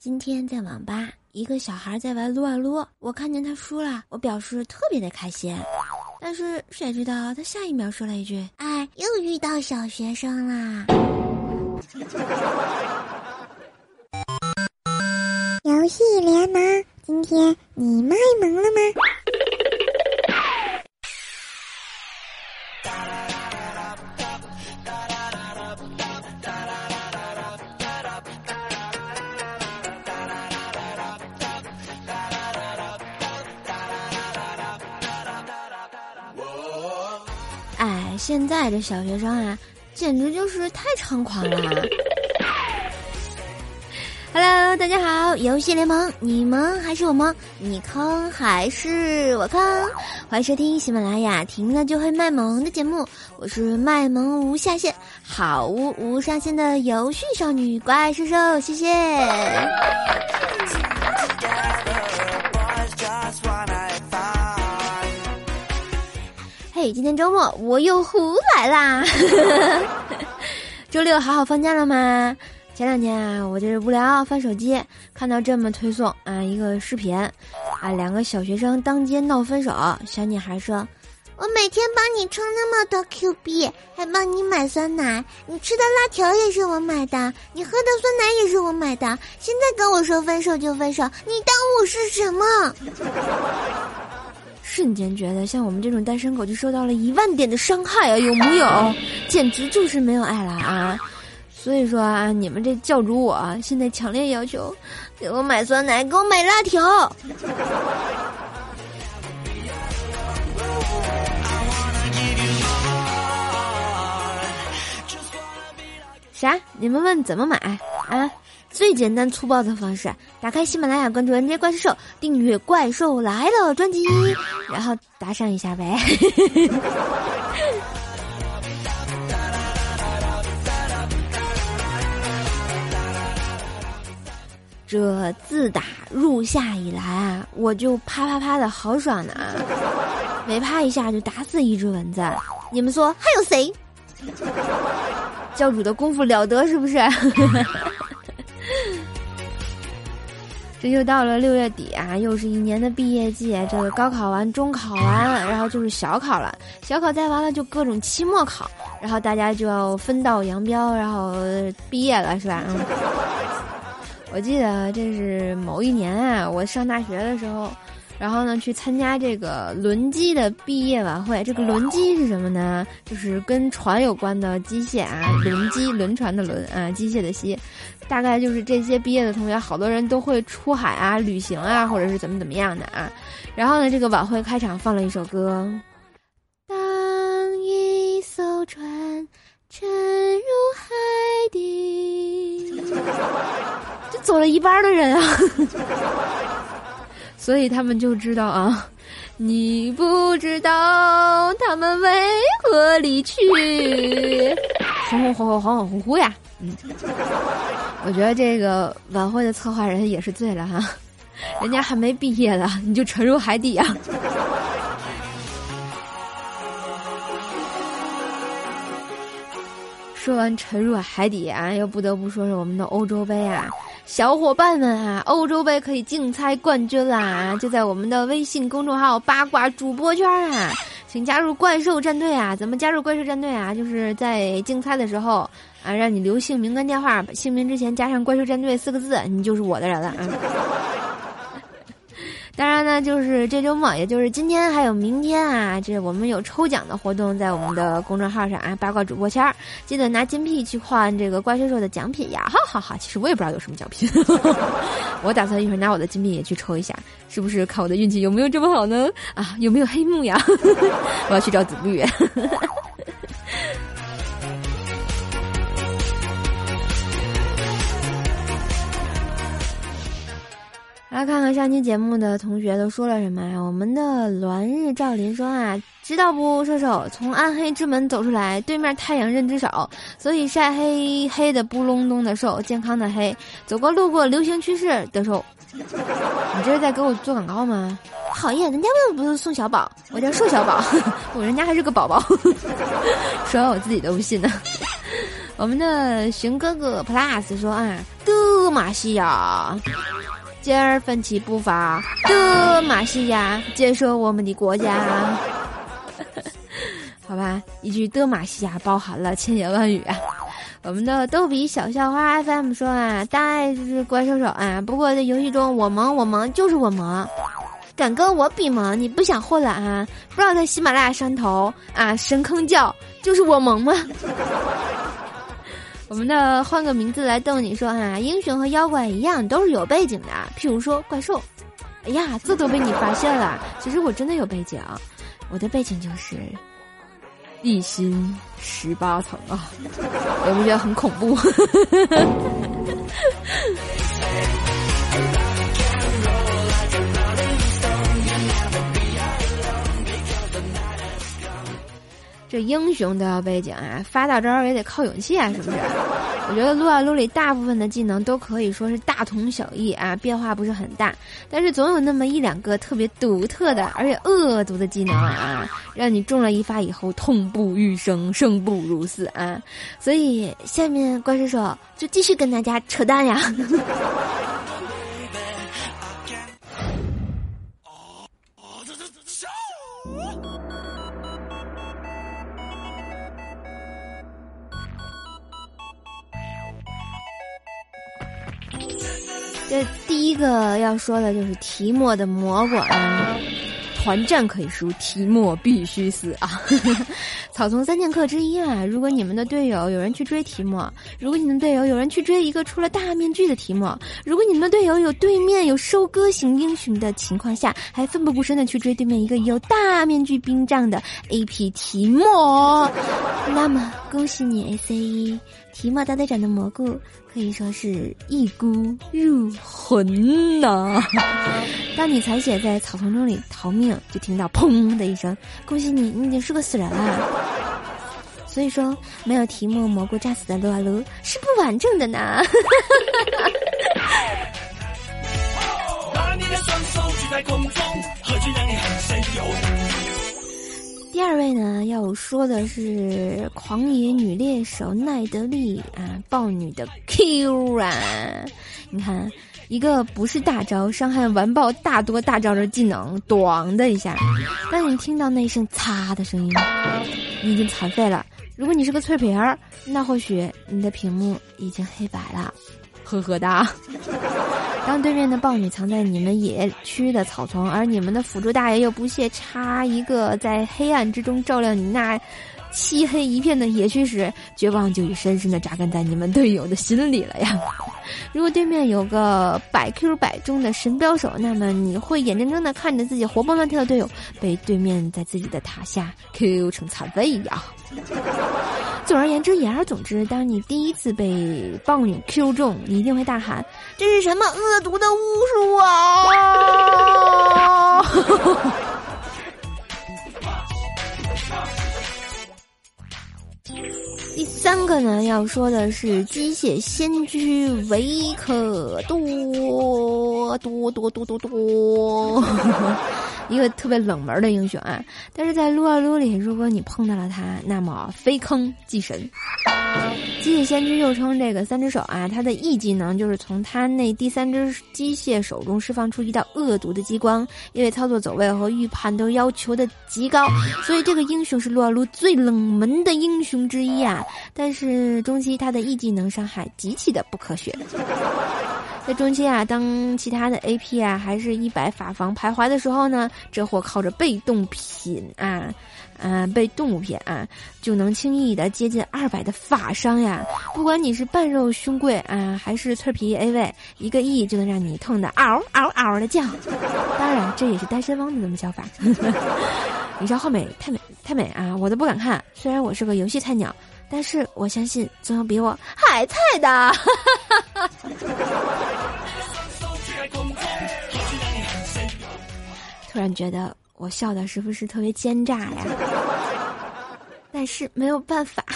今天在网吧，一个小孩在玩撸啊撸，我看见他输了，我表示特别的开心。但是谁知道他下一秒说了一句：“哎，又遇到小学生啦。”游戏联盟，今天你卖萌了吗？现在这小学生啊，简直就是太猖狂了。Hello，大家好，游戏联盟，你萌还是我萌？你坑还是我坑？欢迎收听喜马拉雅，听了就会卖萌的节目，我是卖萌无下限、好无无上限的游戏少女怪兽兽，谢谢。嘿，今天周末我又胡来啦！周六好好放假了吗？前两天啊，我就是无聊翻手机，看到这么推送啊一个视频，啊两个小学生当街闹分手，小女孩说：“我每天帮你充那么多 Q 币，还帮你买酸奶，你吃的辣条也是我买的，你喝的酸奶也是我买的，现在跟我说分手就分手，你当我是什么？” 瞬间觉得像我们这种单身狗就受到了一万点的伤害啊，有木有？简直就是没有爱了啊！所以说啊，你们这教主我现在强烈要求，给我买酸奶，给我买辣条。啥？你们问怎么买啊？最简单粗暴的方式，打开喜马拉雅，关注 NJ 怪兽，订阅《怪兽来了》专辑，然后打赏一下呗。这自打入夏以来啊，我就啪啪啪的好爽呢，每啪一下就打死一只蚊子。你们说还有谁？教主的功夫了得是不是？这又到了六月底啊，又是一年的毕业季。这个高考完，中考完，然后就是小考了。小考再完了，就各种期末考，然后大家就要分道扬镳，然后毕业了，是吧？嗯。我记得这是某一年啊，我上大学的时候，然后呢去参加这个轮机的毕业晚会。这个轮机是什么呢？就是跟船有关的机械啊，轮机，轮船的轮啊，机械的机。大概就是这些毕业的同学，好多人都会出海啊、旅行啊，或者是怎么怎么样的啊。然后呢，这个晚会开场放了一首歌。当一艘船沉入海底，就走了一半的人啊，所以他们就知道啊，你不知道他们为何离去，恍恍恍恍恍恍惚惚呀，嗯。我觉得这个晚会的策划人也是醉了哈，人家还没毕业呢，你就沉入海底啊！说完沉入海底啊，又不得不说说我们的欧洲杯啊，小伙伴们啊，欧洲杯可以竞猜冠军啦！就在我们的微信公众号八卦主播圈啊，请加入怪兽战队啊！怎么加入怪兽战队啊？就是在竞猜的时候。啊，让你留姓名跟电话，姓名之前加上“怪兽战队”四个字，你就是我的人了啊！当然呢，就是这周末，也就是今天还有明天啊，这我们有抽奖的活动在我们的公众号上啊，八卦主播签，记得拿金币去换这个怪兽兽的奖品呀！哈哈哈，其实我也不知道有什么奖品，我打算一会儿拿我的金币也去抽一下，是不是看我的运气有没有这么好呢？啊，有没有黑幕呀？我要去找紫绿。来看看上期节目的同学都说了什么呀？我们的栾日照林说啊，知道不？射手从暗黑之门走出来，对面太阳认之手，所以晒黑黑的不隆咚的瘦，健康的黑，走过路过流行趋势的瘦。你这是在给我做广告吗？讨厌，人家为什么不是宋小宝？我叫瘦小宝，我人家还是个宝宝。说完我自己都不信呢。我们的熊哥哥 plus 说啊，德玛西亚，今儿奋起步伐，德玛西亚建设我们的国家。好吧，一句德玛西亚包含了千言万语啊。我们的逗比小校花 FM 说啊，大爱就是怪兽手啊。不过在游戏中，我萌我萌就是我萌，敢跟我比萌？你不想混了啊？不知道在喜马拉雅山头啊神坑叫就是我萌吗？我们的换个名字来逗你说啊，英雄和妖怪一样都是有背景的，譬如说怪兽。哎呀，这都被你发现了，其实我真的有背景，我的背景就是。地心十八层啊，有没有觉得很恐怖？这英雄都要背景啊，发大招也得靠勇气啊，是不是？我觉得撸啊撸里大部分的技能都可以说是大同小异啊，变化不是很大，但是总有那么一两个特别独特的，而且恶毒的技能啊，让你中了一发以后痛不欲生，生不如死啊！所以下面怪兽手就继续跟大家扯淡呀。个要说的就是提莫的蘑菇啊，团战可以输，提莫必须死啊！草丛三剑客之一啊，如果你们的队友有人去追提莫，如果你们队友有人去追一个出了大面具的提莫，如果你们的队友有对面有收割型英雄的情况下，还奋不顾身的去追对面一个有大面具兵杖的 AP 提莫，那么恭喜你 ACE。提莫大队长的蘑菇可以说是一菇入魂呐！当你残血在草丛中里逃命，就听到砰的一声，恭喜你，你已经是个死人了。所以说，没有提莫蘑菇炸死的撸啊撸是不完整的呢。第二位呢，要说的是狂野女猎手奈德利啊，豹女的 Q 啊！你看，一个不是大招，伤害完爆大多大招的技能，咣的一下，当你听到那一声“擦”的声音，你已经残废了。如果你是个脆皮儿，那或许你的屏幕已经黑白了。呵呵哒。当对面的豹女藏在你们野区的草丛，而你们的辅助大爷又不屑插一个在黑暗之中照亮你那漆黑一片的野区时，绝望就已深深的扎根在你们队友的心里了呀！如果对面有个百 Q 百中的神标手，那么你会眼睁睁的看着自己活蹦乱跳的队友被对面在自己的塔下 Q 成残废呀！总而言之，言而总之，当你第一次被豹女 Q 中，你一定会大喊：“这是什么恶毒的巫术啊！” 个呢，要说的是机械先驱维克多多多多多多。一个特别冷门的英雄啊，但是在撸啊撸里，如果你碰到了他，那么非坑即神。机械先驱又称这个三只手啊，他的 E 技能就是从他那第三只机械手中释放出一道恶毒的激光，因为操作走位和预判都要求的极高，所以这个英雄是撸啊撸最冷门的英雄之一啊。但是中期他的 E 技能伤害极其的不科学。在中期啊，当其他的 AP 啊还是一百法防徘徊的时候呢，这货靠着被动品啊，嗯，被动物品啊，就能轻易的接近二百的法伤呀。不管你是半肉胸贵啊，还是脆皮 A 位，一个 E 就能让你痛的嗷嗷嗷的叫。当然，这也是单身汪的那么叫法。你知道浩美太美太美啊，我都不敢看。虽然我是个游戏菜鸟。但是我相信，总有比我还菜的。突然觉得我笑的是不是特别奸诈呀？但是没有办法。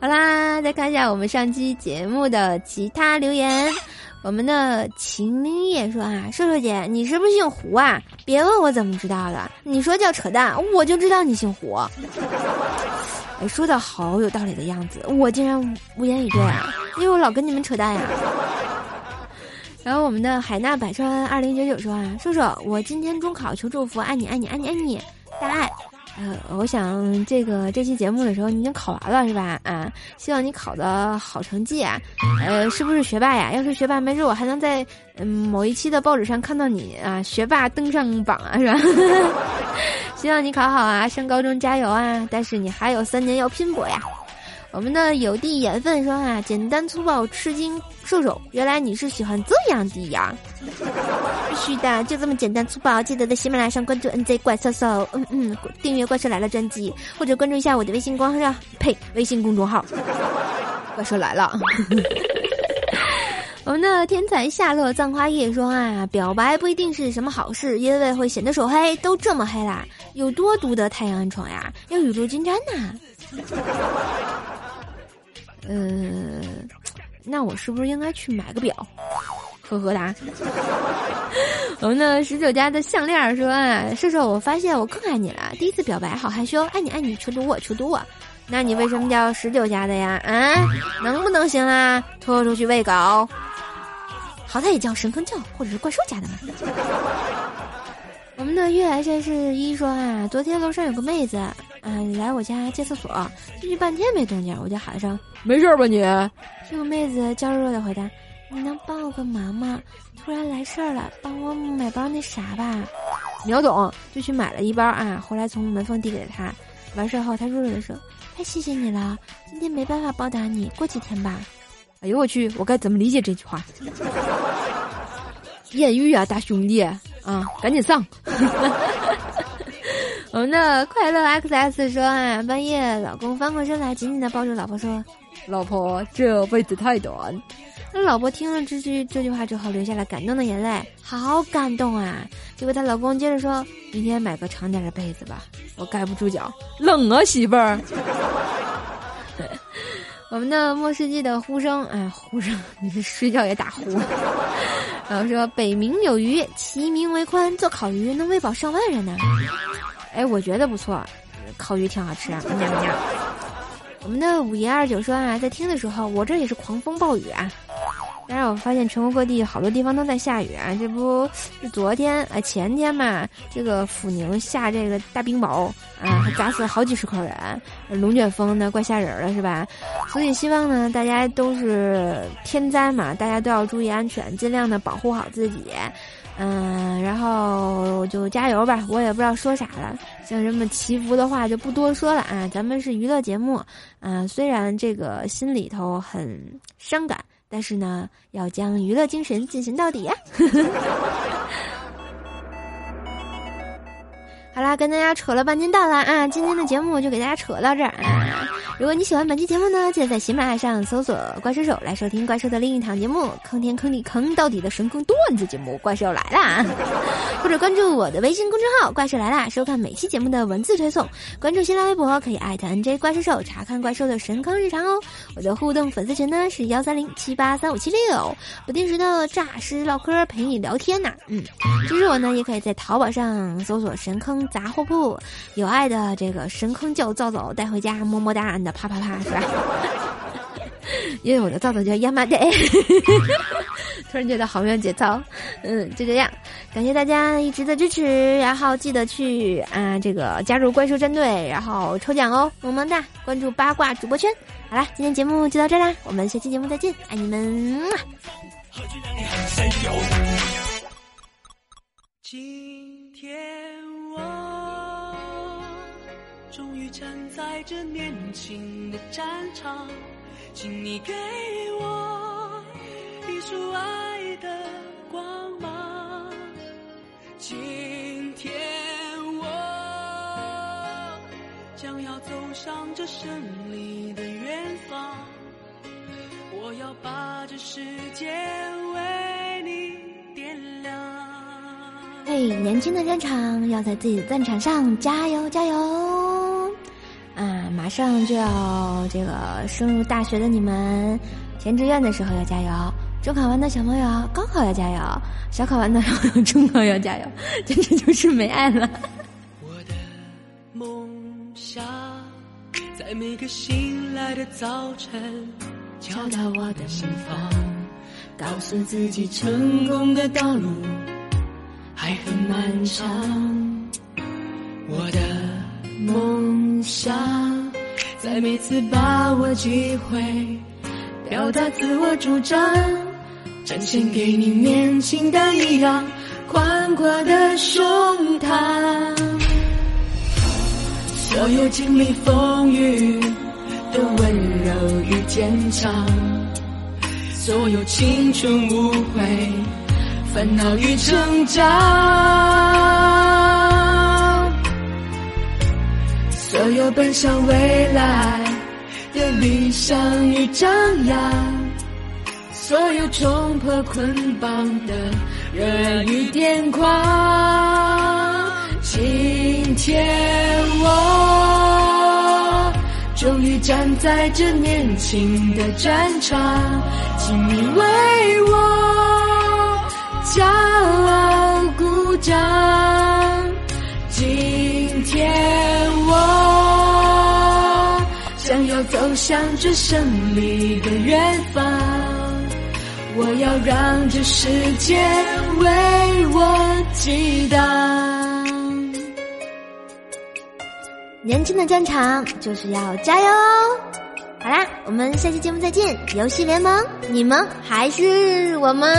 好啦，再看一下我们上期节目的其他留言。我们的秦明夜说啊，瘦瘦姐，你是不是姓胡啊？别问我怎么知道的，你说叫扯淡，我就知道你姓胡。哎，说的好有道理的样子，我竟然无言以对啊，因为我老跟你们扯淡呀。然后我们的海纳百川二零九九说啊，瘦瘦，我今天中考求祝福，爱你爱你爱你爱你，大爱。呃，我想这个这期节目的时候你已经考完了是吧？啊，希望你考的好成绩啊。呃，是不是学霸呀？要是学霸，没准我还能在嗯某一期的报纸上看到你啊，学霸登上榜啊，是吧？希望你考好啊，上高中加油啊！但是你还有三年要拼搏呀。我们的有地眼粪说啊，简单粗暴，吃惊，瘦瘦，原来你是喜欢这样的呀？必须的，就这么简单粗暴。记得在喜马拉雅上关注 NZ 怪兽兽，嗯嗯，订阅怪兽来了专辑，或者关注一下我的微信公号，呸，微信公众号，怪兽来了。我们的天才夏洛葬花叶说啊，表白不一定是什么好事，因为会显得手黑。都这么黑啦，有多毒的太阳暗疮呀？要雨露均沾呐。呃，那我是不是应该去买个表？呵呵哒。我们的十九家的项链说啊，瘦瘦，我发现我更爱你了。第一次表白好害羞，爱你爱你，求读我求读我。那你为什么叫十九家的呀？啊，能不能行啦？拖出去喂狗。好歹也叫神坑教或者是怪兽家的嘛。我们的月来战士一说啊，昨天楼上有个妹子。嗯，来我家借厕所，进去半天没动静，我就喊声：“没事吧你？”这个妹子娇弱的回答：“你能帮我个忙吗？突然来事儿了，帮我买包那啥吧。”秒懂，就去买了一包啊。后来从门缝递给他，完事后他弱弱的说：“太谢谢你了，今天没办法报答你，过几天吧。”哎呦我去，我该怎么理解这句话？艳遇啊，大兄弟啊，赶紧上！我们的快乐 XS 说啊，半夜老公翻过身来，紧紧的抱住老婆说：“老婆，这辈子太短。”那老婆听了这句这句话之后，流下了感动的眼泪，好感动啊！结果她老公接着说：“明天买个长点的被子吧，我盖不住脚，冷啊，媳妇儿。”我们的末世纪的呼声，哎，呼声，你是睡觉也打呼。然后说：“北冥有鱼，其名为鲲，做烤鱼能喂饱上万人呢。”哎，我觉得不错，烤鱼挺好吃啊！我们的五爷二九说啊，在听的时候，我这也是狂风暴雨啊。但是，我发现全国各地好多地方都在下雨啊。这不是昨天啊，前天嘛，这个抚宁下这个大冰雹啊，还砸死了好几十口人，龙卷风呢，怪吓人了，是吧？所以希望呢，大家都是天灾嘛，大家都要注意安全，尽量的保护好自己。嗯，然后就加油吧！我也不知道说啥了，像什么祈福的话就不多说了啊。咱们是娱乐节目，啊，虽然这个心里头很伤感，但是呢，要将娱乐精神进行到底呀。好啦，跟大家扯了半天道了啊！今天的节目就给大家扯到这儿！如果你喜欢本期节目呢，记得在喜马拉雅上搜索“怪兽手”来收听怪兽的另一档节目——坑天坑地坑到底的神坑段子节目《怪兽来啦》，或者关注我的微信公众号“怪兽来啦”，收看每期节目的文字推送。关注新浪微博可以艾特 NJ 怪兽兽查看怪兽的神坑日常哦。我的互动粉丝群呢是幺三零七八三五七六，不定时的诈尸唠嗑陪你聊天呐。嗯，支持我呢，也可以在淘宝上搜索“神坑”。杂货铺，有爱的这个神坑叫皂皂带回家，么么哒你的啪啪啪，是吧？因为我的皂皂叫亚麻得，突然觉得好没有节操。嗯，就这样，感谢大家一直的支持，然后记得去啊这个加入怪兽战队，然后抽奖哦，么么哒！关注八卦主播圈。好啦，今天节目就到这啦，我们下期节目再见，爱你们。今天。终于站在这年轻的战场，请你给我一束爱的光芒。今天我将要走上这胜利的远方，我要把这世界为你点亮。嘿，年轻的战场，要在自己的战场上加油加油！马上就要这个升入大学的你们，填志愿的时候要加油；中考完的小朋友，高考要加油；小考完的小朋友，中考要加油。简直就是没爱了。我的梦想在每个醒来的早晨，敲打我的心房，告诉自己成功的道路还很漫长。我的梦想，在每次把握机会，表达自我主张，展现给你年轻的一样宽阔的胸膛。所有经历风雨的温柔与坚强，所有青春无悔、烦恼与成长，所有奔向未来的理想与张扬，所有冲破捆绑的热爱与癫狂。今天我终于站在这年轻的战场，请你为我骄傲鼓掌。向着胜利的远方，我要让这世界为我激荡。年轻的战场就是要加油哦！好啦，我们下期节目再见。游戏联盟，你们还是我们？